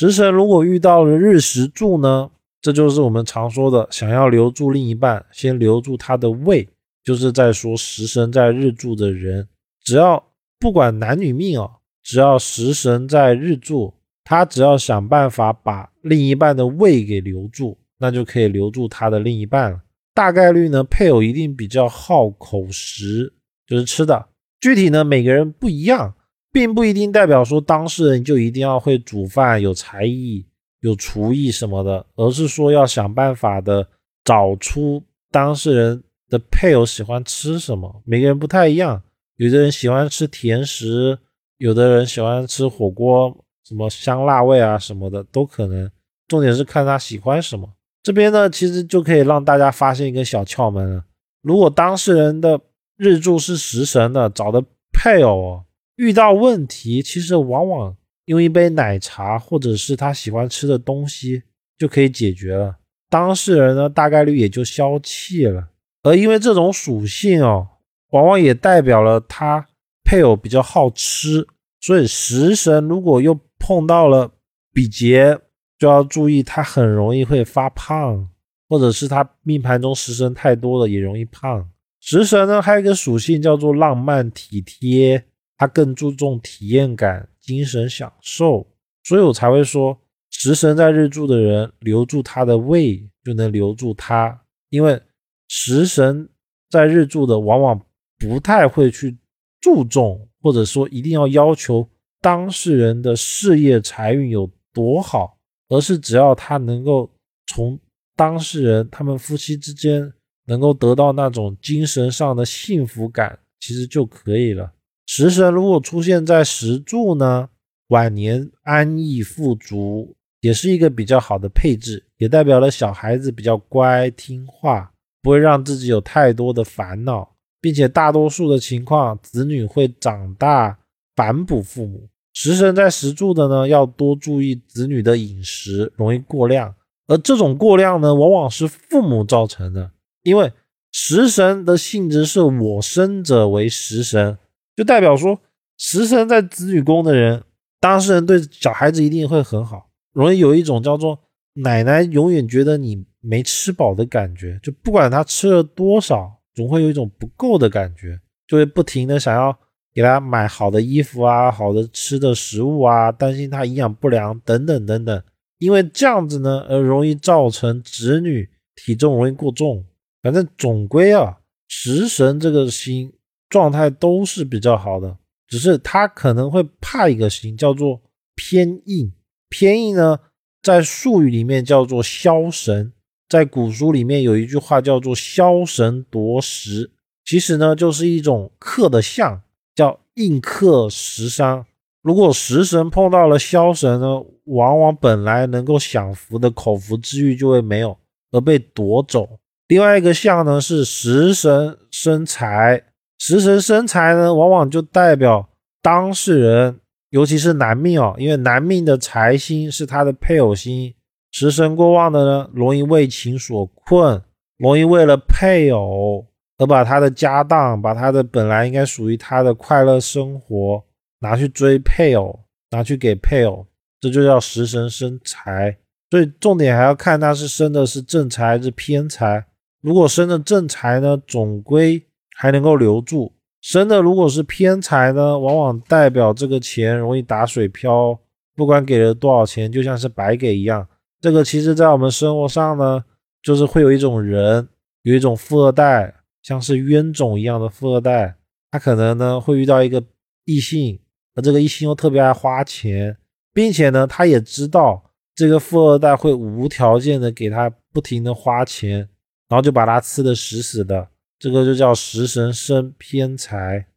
食神如果遇到了日食柱呢，这就是我们常说的，想要留住另一半，先留住他的胃，就是在说食神在日柱的人，只要不管男女命哦，只要食神在日柱，他只要想办法把另一半的胃给留住，那就可以留住他的另一半了。大概率呢，配偶一定比较好口食，就是吃的。具体呢，每个人不一样。并不一定代表说当事人就一定要会煮饭、有才艺、有厨艺什么的，而是说要想办法的找出当事人的配偶喜欢吃什么。每个人不太一样，有的人喜欢吃甜食，有的人喜欢吃火锅，什么香辣味啊什么的都可能。重点是看他喜欢什么。这边呢，其实就可以让大家发现一个小窍门了：如果当事人的日柱是食神的，找的配偶。遇到问题，其实往往用一杯奶茶或者是他喜欢吃的东西就可以解决了。当事人呢，大概率也就消气了。而因为这种属性哦，往往也代表了他配偶比较好吃，所以食神如果又碰到了比劫，就要注意他很容易会发胖，或者是他命盘中食神太多了也容易胖。食神呢，还有一个属性叫做浪漫体贴。他更注重体验感、精神享受，所以我才会说，食神在日柱的人留住他的胃，就能留住他。因为食神在日柱的，往往不太会去注重，或者说一定要要求当事人的事业财运有多好，而是只要他能够从当事人他们夫妻之间能够得到那种精神上的幸福感，其实就可以了。食神如果出现在石柱呢，晚年安逸富足，也是一个比较好的配置，也代表了小孩子比较乖听话，不会让自己有太多的烦恼，并且大多数的情况，子女会长大反哺父母。食神在石柱的呢，要多注意子女的饮食，容易过量，而这种过量呢，往往是父母造成的，因为食神的性质是我生者为食神。就代表说，食神在子女宫的人，当事人对小孩子一定会很好，容易有一种叫做奶奶永远觉得你没吃饱的感觉，就不管他吃了多少，总会有一种不够的感觉，就会不停的想要给他买好的衣服啊，好的吃的食物啊，担心他营养不良等等等等，因为这样子呢，而容易造成子女体重容易过重。反正总归啊，食神这个星。状态都是比较好的，只是他可能会怕一个事情，叫做偏硬。偏硬呢，在术语里面叫做消神，在古书里面有一句话叫做消神夺食，其实呢就是一种克的相，叫硬克食伤。如果食神碰到了消神呢，往往本来能够享福的口福之欲就会没有，而被夺走。另外一个相呢是食神生财。食神生财呢，往往就代表当事人，尤其是男命哦，因为男命的财星是他的配偶星，食神过旺的呢，容易为情所困，容易为了配偶而把他的家当，把他的本来应该属于他的快乐生活拿去追配偶，拿去给配偶，这就叫食神生财。所以重点还要看他是生的是正财还是偏财。如果生的正财呢，总归。还能够留住生的，如果是偏财呢，往往代表这个钱容易打水漂，不管给了多少钱，就像是白给一样。这个其实，在我们生活上呢，就是会有一种人，有一种富二代，像是冤种一样的富二代，他可能呢会遇到一个异性，而这个异性又特别爱花钱，并且呢，他也知道这个富二代会无条件的给他不停的花钱，然后就把他吃的死死的。这个就叫食神生偏财。